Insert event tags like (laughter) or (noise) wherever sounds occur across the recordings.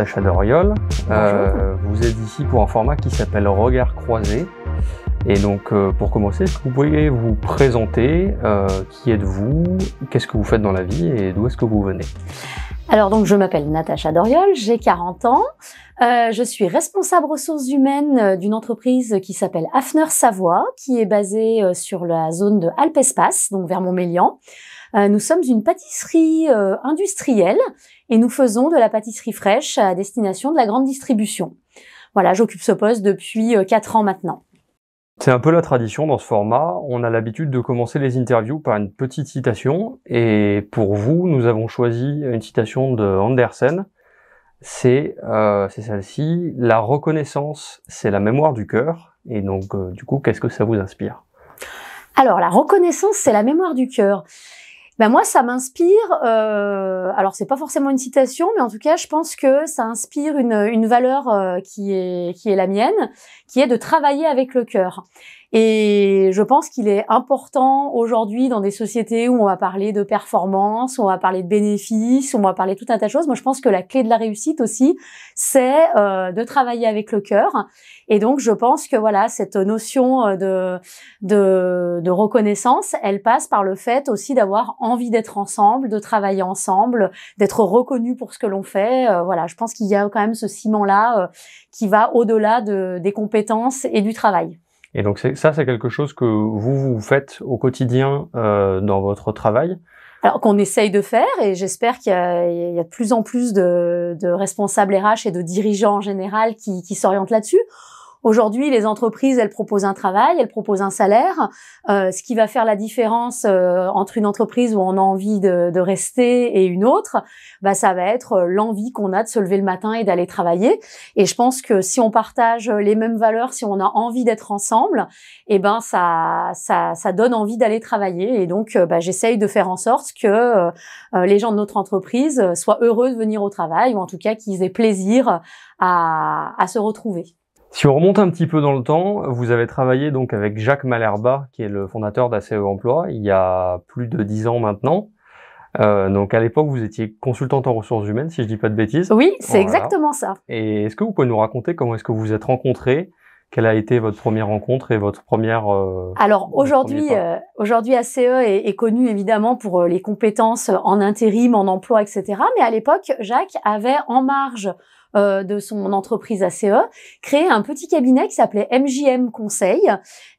Natacha Doriol. Euh, vous êtes ici pour un format qui s'appelle Regard croisé. Et donc, euh, pour commencer, est-ce que vous pourriez vous présenter euh, Qui êtes-vous Qu'est-ce que vous faites dans la vie Et d'où est-ce que vous venez? Alors, donc, je m'appelle Natacha Doriol, j'ai 40 ans. Euh, je suis responsable ressources humaines d'une entreprise qui s'appelle Hafner Savoie, qui est basée sur la zone de Alpes Espace, donc vers Montmélian. nous sommes une pâtisserie industrielle et nous faisons de la pâtisserie fraîche à destination de la grande distribution. Voilà, j'occupe ce poste depuis 4 ans maintenant. C'est un peu la tradition dans ce format. On a l'habitude de commencer les interviews par une petite citation. Et pour vous, nous avons choisi une citation de Andersen c'est euh, celle-ci. La reconnaissance, c'est la mémoire du cœur. Et donc, euh, du coup, qu'est-ce que ça vous inspire? Alors, la reconnaissance, c'est la mémoire du cœur. Ben moi, ça m'inspire. Euh, alors, c'est pas forcément une citation, mais en tout cas, je pense que ça inspire une, une valeur euh, qui est qui est la mienne, qui est de travailler avec le cœur. Et je pense qu'il est important aujourd'hui dans des sociétés où on va parler de performance, où on va parler de bénéfices, où on va parler tout un tas de choses. Moi, je pense que la clé de la réussite aussi, c'est euh, de travailler avec le cœur. Et donc, je pense que voilà, cette notion euh, de, de, de reconnaissance, elle passe par le fait aussi d'avoir envie d'être ensemble, de travailler ensemble, d'être reconnu pour ce que l'on fait. Euh, voilà, je pense qu'il y a quand même ce ciment-là qui va au-delà de, des compétences et du travail. Et donc ça, c'est quelque chose que vous, vous faites au quotidien euh, dans votre travail alors qu'on essaye de faire et j'espère qu'il y, y, a de plus en plus de, de, responsables RH et de dirigeants en général qui, qui s'orientent là-dessus. Aujourd'hui, les entreprises, elles proposent un travail, elles proposent un salaire. Euh, ce qui va faire la différence euh, entre une entreprise où on a envie de, de, rester et une autre, bah, ça va être euh, l'envie qu'on a de se lever le matin et d'aller travailler. Et je pense que si on partage les mêmes valeurs, si on a envie d'être ensemble, eh ben ça, ça, ça donne envie d'aller travailler. Et donc, euh, bah, j'essaye de faire en sorte que euh, les gens de notre entreprise soient heureux de venir au travail, ou en tout cas qu'ils aient plaisir à, à se retrouver. Si on remonte un petit peu dans le temps, vous avez travaillé donc avec Jacques Malherba, qui est le fondateur d'ACE Emploi, il y a plus de dix ans maintenant. Euh, donc à l'époque, vous étiez consultante en ressources humaines, si je dis pas de bêtises. Oui, c'est exactement ça. Et est-ce que vous pouvez nous raconter comment est-ce que vous vous êtes rencontrés? Quelle a été votre première rencontre et votre première euh, Alors aujourd'hui, euh, aujourd'hui ACE est, est, connu évidemment pour euh, les compétences en intérim, en emploi, etc. Mais à l'époque, Jacques avait en marge euh, de son entreprise ACE, créé un petit cabinet qui s'appelait MJM Conseil,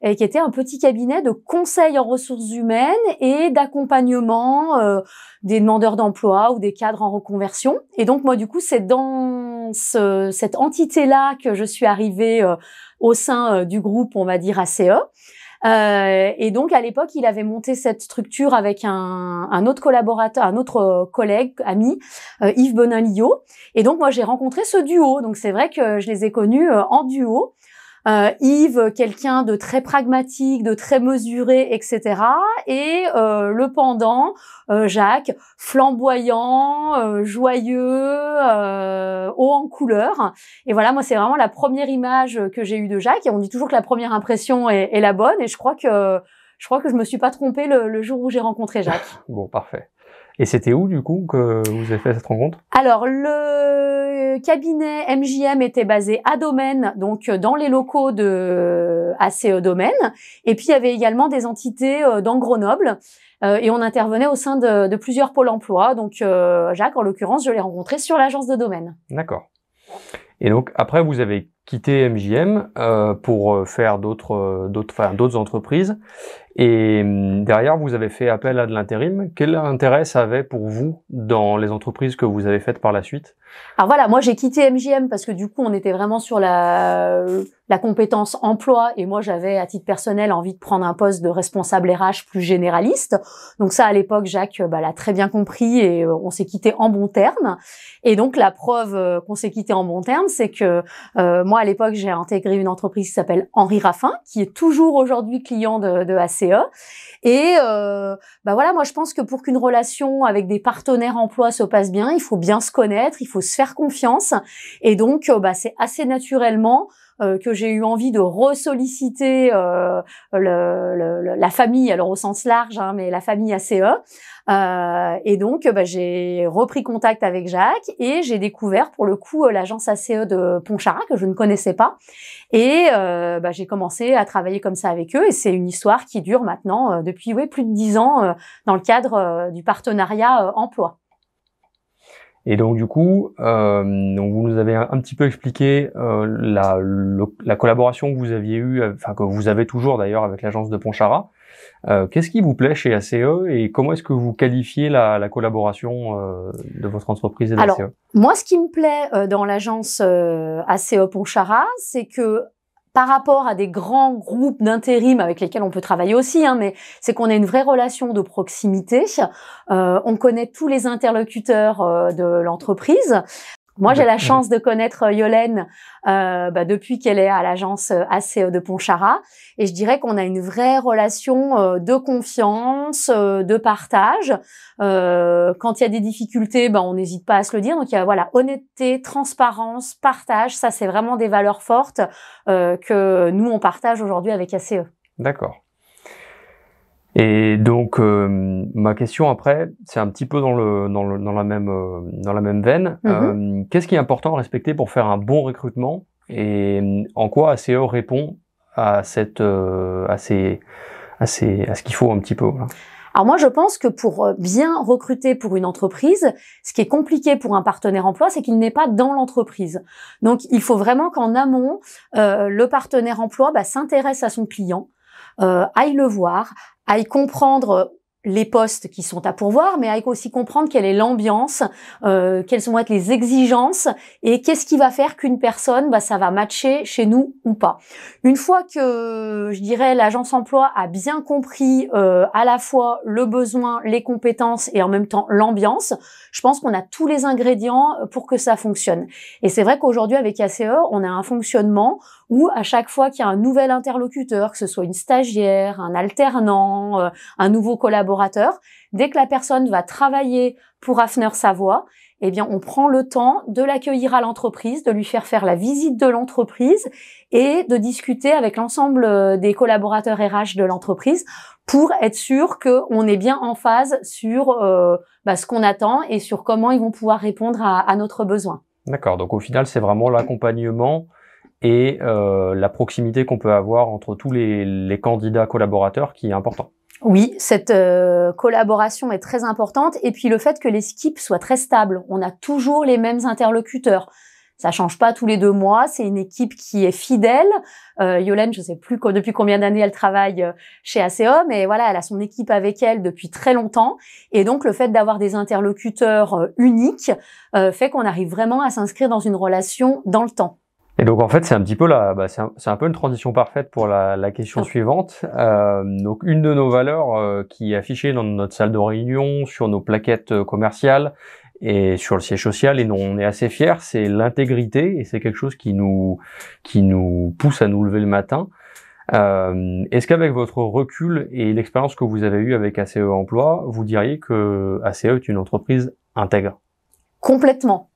et qui était un petit cabinet de conseil en ressources humaines et d'accompagnement euh, des demandeurs d'emploi ou des cadres en reconversion. Et donc moi du coup c'est dans ce, cette entité-là que je suis arrivée euh, au sein du groupe, on va dire ACE. Euh, et donc à l'époque, il avait monté cette structure avec un, un autre collaborateur, un autre euh, collègue, ami, euh, Yves Bonin-Lillot. Et donc moi j'ai rencontré ce duo. Donc c'est vrai que je les ai connus en duo. Euh, Yves, quelqu'un de très pragmatique, de très mesuré, etc. Et euh, le pendant, euh, Jacques, flamboyant, euh, joyeux, haut en couleur. Et voilà, moi c'est vraiment la première image que j'ai eue de Jacques. Et on dit toujours que la première impression est, est la bonne. Et je crois que je crois que je me suis pas trompée le, le jour où j'ai rencontré Jacques. (laughs) bon, parfait. Et c'était où du coup que vous avez fait cette rencontre? Alors le cabinet MJM était basé à Domaine, donc dans les locaux de ACE Domaine. Et puis il y avait également des entités euh, dans Grenoble. Euh, et on intervenait au sein de, de plusieurs pôles emploi. Donc euh, Jacques, en l'occurrence, je l'ai rencontré sur l'agence de Domaine. D'accord. Et donc après, vous avez quitté MJM euh, pour faire d'autres, d'autres, enfin, d'autres entreprises. Et hum, derrière, vous avez fait appel à de l'intérim. Quel intérêt ça avait pour vous dans les entreprises que vous avez faites par la suite? Alors voilà, moi j'ai quitté MJM parce que du coup, on était vraiment sur la, la compétence emploi et moi j'avais à titre personnel envie de prendre un poste de responsable RH plus généraliste. Donc ça à l'époque Jacques bah, l'a très bien compris et euh, on s'est quitté en bon terme. Et donc la preuve euh, qu'on s'est quitté en bon terme, c'est que euh, moi à l'époque j'ai intégré une entreprise qui s'appelle Henri Raffin, qui est toujours aujourd'hui client de, de ACE. Et euh, bah voilà, moi je pense que pour qu'une relation avec des partenaires emploi se passe bien, il faut bien se connaître, il faut se faire confiance. Et donc bah, c'est assez naturellement que j'ai eu envie de ressolliciter la famille, alors au sens large, hein, mais la famille ACE. Euh, et donc, bah, j'ai repris contact avec Jacques et j'ai découvert pour le coup l'agence ACE de Pontcharra que je ne connaissais pas. Et euh, bah, j'ai commencé à travailler comme ça avec eux. Et c'est une histoire qui dure maintenant euh, depuis ouais, plus de dix ans euh, dans le cadre euh, du partenariat emploi. Et donc du coup, euh, donc vous nous avez un, petit peu expliqué euh, la, la, collaboration que vous aviez eue, enfin que vous avez toujours d'ailleurs avec l'agence de Pontcharra. Euh, Qu'est-ce qui vous plaît chez ACE et comment est-ce que vous qualifiez la, la collaboration euh, de votre entreprise et d'ACE Alors, moi, ce qui me plaît euh, dans l'agence euh, ACE Pontcharra, c'est que par rapport à des grands groupes d'intérim avec lesquels on peut travailler aussi, hein, mais c'est qu'on a une vraie relation de proximité. Euh, on connaît tous les interlocuteurs euh, de l'entreprise. Moi, j'ai la chance de connaître euh, Yolène euh, bah, depuis qu'elle est à l'agence euh, ACE de Pontcharra. Et je dirais qu'on a une vraie relation euh, de confiance, de partage. quand il y a des difficultés, bah, on n'hésite pas à se le dire. Donc, il y a voilà, honnêteté, transparence, partage. Ça, c'est vraiment des valeurs fortes que nous, on partage aujourd'hui avec ACE. D'accord. Et donc euh, ma question après, c'est un petit peu dans le dans, le, dans la même euh, dans la même veine. Mhm. Euh, qu'est-ce qui est important à respecter pour faire un bon recrutement et en quoi ACE répond à cette à ces à ces à ce qu'il faut un petit peu. Alors moi, je pense que pour bien recruter pour une entreprise, ce qui est compliqué pour un partenaire emploi, c'est qu'il n'est pas dans l'entreprise. Donc, il faut vraiment qu'en amont, le partenaire emploi bah, s'intéresse à son client, euh, aille le voir, aille comprendre les postes qui sont à pourvoir, mais aille aussi comprendre quelle est l'ambiance, euh, quelles vont être les exigences et qu'est-ce qui va faire qu'une personne, bah, ça va matcher chez nous ou pas. Une fois que, je dirais, l'agence emploi a bien compris euh, à la fois le besoin, les compétences et en même temps l'ambiance, je pense qu'on a tous les ingrédients pour que ça fonctionne. Et c'est vrai qu'aujourd'hui, avec ACE, on a un fonctionnement où à chaque fois qu'il y a un nouvel interlocuteur, que ce soit une stagiaire, un alternant, euh, un nouveau collaborateur, dès que la personne va travailler pour Hafner Savoie, eh bien, on prend le temps de l'accueillir à l'entreprise, de lui faire faire la visite de l'entreprise et de discuter avec l'ensemble euh, des collaborateurs RH de l'entreprise pour être sûr qu'on est bien en phase sur euh, bah, ce qu'on attend et sur comment ils vont pouvoir répondre à, notre besoin. D'accord. Donc au final, c'est vraiment l'accompagnement et euh, la proximité qu'on peut avoir entre tous les, les, candidats collaborateurs qui est important. Oui, cette euh, collaboration est très importante et puis le fait que l'équipe soit très stable. On a toujours les mêmes interlocuteurs. Ça change pas tous les deux mois. C'est une équipe qui est fidèle. Euh, Yolène, je sais plus depuis combien d'années elle travaille euh, chez ACO, mais voilà, elle a son équipe avec elle depuis très longtemps. Et donc, le fait d'avoir des interlocuteurs euh, uniques euh, fait qu'on arrive vraiment à s'inscrire dans une relation dans le temps. Et donc en fait c'est un petit peu la, bah, c'est un, un, peu une transition parfaite pour la, la question suivante. Euh, donc une de nos valeurs euh, qui est affichée dans notre salle de réunion, sur nos plaquettes euh, commerciales et sur le siège social et dont on est assez fier, c'est l'intégrité et c'est quelque chose qui nous qui nous pousse à nous lever le matin. Euh, Est-ce qu'avec votre recul et l'expérience que vous avez eue avec ACE Emploi, vous diriez que ACE est une entreprise intègre Complètement.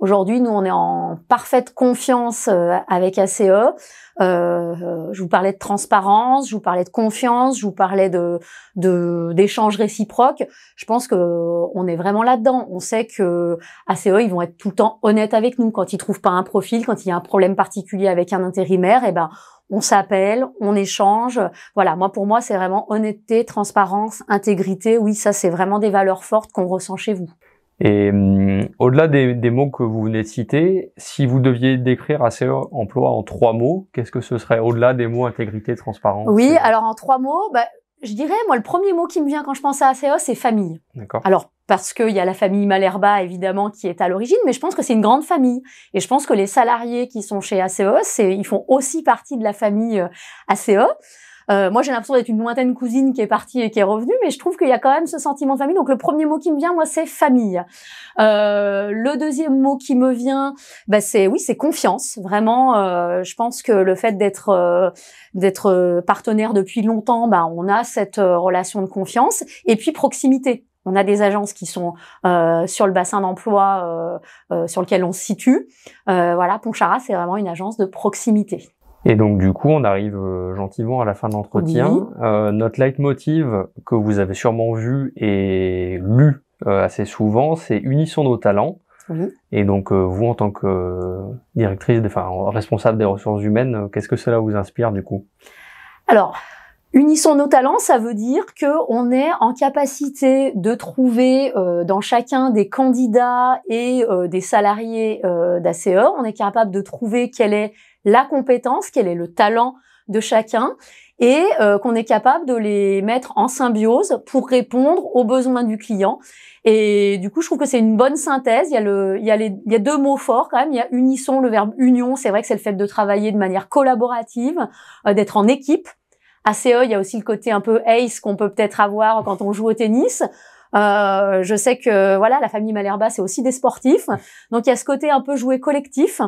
Aujourd'hui, nous, on est en parfaite confiance euh, avec ACE. Euh, je vous parlais de transparence, je vous parlais de confiance, je vous parlais de d'échanges réciproques. Je pense que on est vraiment là-dedans. On sait que ACE, ils vont être tout le temps honnêtes avec nous quand ils trouvent pas un profil, quand il y a un problème particulier avec un intérimaire. Et eh ben, on s'appelle, on échange. Voilà, moi pour moi, c'est vraiment honnêteté, transparence, intégrité. Oui, ça, c'est vraiment des valeurs fortes qu'on ressent chez vous. Et hum, au-delà des, des, mots que vous venez de citer, si vous deviez décrire ACE emploi en trois mots, qu'est-ce que ce serait au-delà des mots intégrité, transparence Oui, alors en trois mots, bah, je dirais, moi, le premier mot qui me vient quand je pense à ACE, c'est famille. D'accord. Alors, parce qu'il y a la famille Malherba, évidemment, qui est à l'origine, mais je pense que c'est une grande famille. Et je pense que les salariés qui sont chez ACE, ils font aussi partie de la famille euh, ACE. Euh, moi, j'ai l'impression d'être une lointaine cousine qui est partie et qui est revenue, mais je trouve qu'il y a quand même ce sentiment de famille. Donc, le premier mot qui me vient, moi, c'est famille. Euh, le deuxième mot qui me vient, bah, c'est oui, c'est confiance. Vraiment, euh, je pense que le fait d'être euh, d'être partenaire depuis longtemps, bah, on a cette relation de confiance. Et puis proximité. On a des agences qui sont euh, sur le bassin d'emploi sur lequel on se situe. voilà, Ponchara, c'est vraiment une agence de proximité. Et donc du coup, on arrive gentiment à la fin de l'entretien. notre leitmotiv que vous avez sûrement vu et lu assez souvent, c'est unissons nos talents. Et donc, euh, vous, en tant que euh, directrice, enfin, responsable des ressources humaines, euh, qu'est-ce que cela vous inspire du coup? Alors, unissons nos talents, ça veut dire que on est en capacité de trouver dans chacun des candidats et des salariés d'ACE, on est capable de trouver quelle est la compétence, quel est le talent de chacun et qu'on est capable de les mettre en symbiose pour répondre aux besoins du client et du coup, je trouve que c'est une bonne synthèse. Il y a le, il y a les, il y a deux mots forts quand même. Il y a unisson, le verbe union. C'est vrai que c'est le fait de travailler de manière collaborative, euh, d'être en équipe. À CE, il y a aussi le côté un peu ace qu'on peut peut-être avoir quand on joue au tennis. Euh, je sais que voilà, la famille Malherba, c'est aussi des sportifs. Donc il y a ce côté un peu joué collectif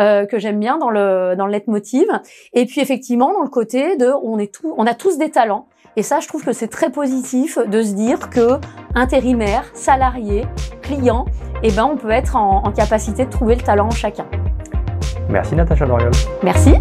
euh, que j'aime bien dans le dans le leitmotiv. Et puis effectivement dans le côté de on est tout, on a tous des talents. Et ça, je trouve que c'est très positif de se dire que intérimaire, salarié, client, eh ben on peut être en, en capacité de trouver le talent en chacun. Merci Natacha Doriol. Merci.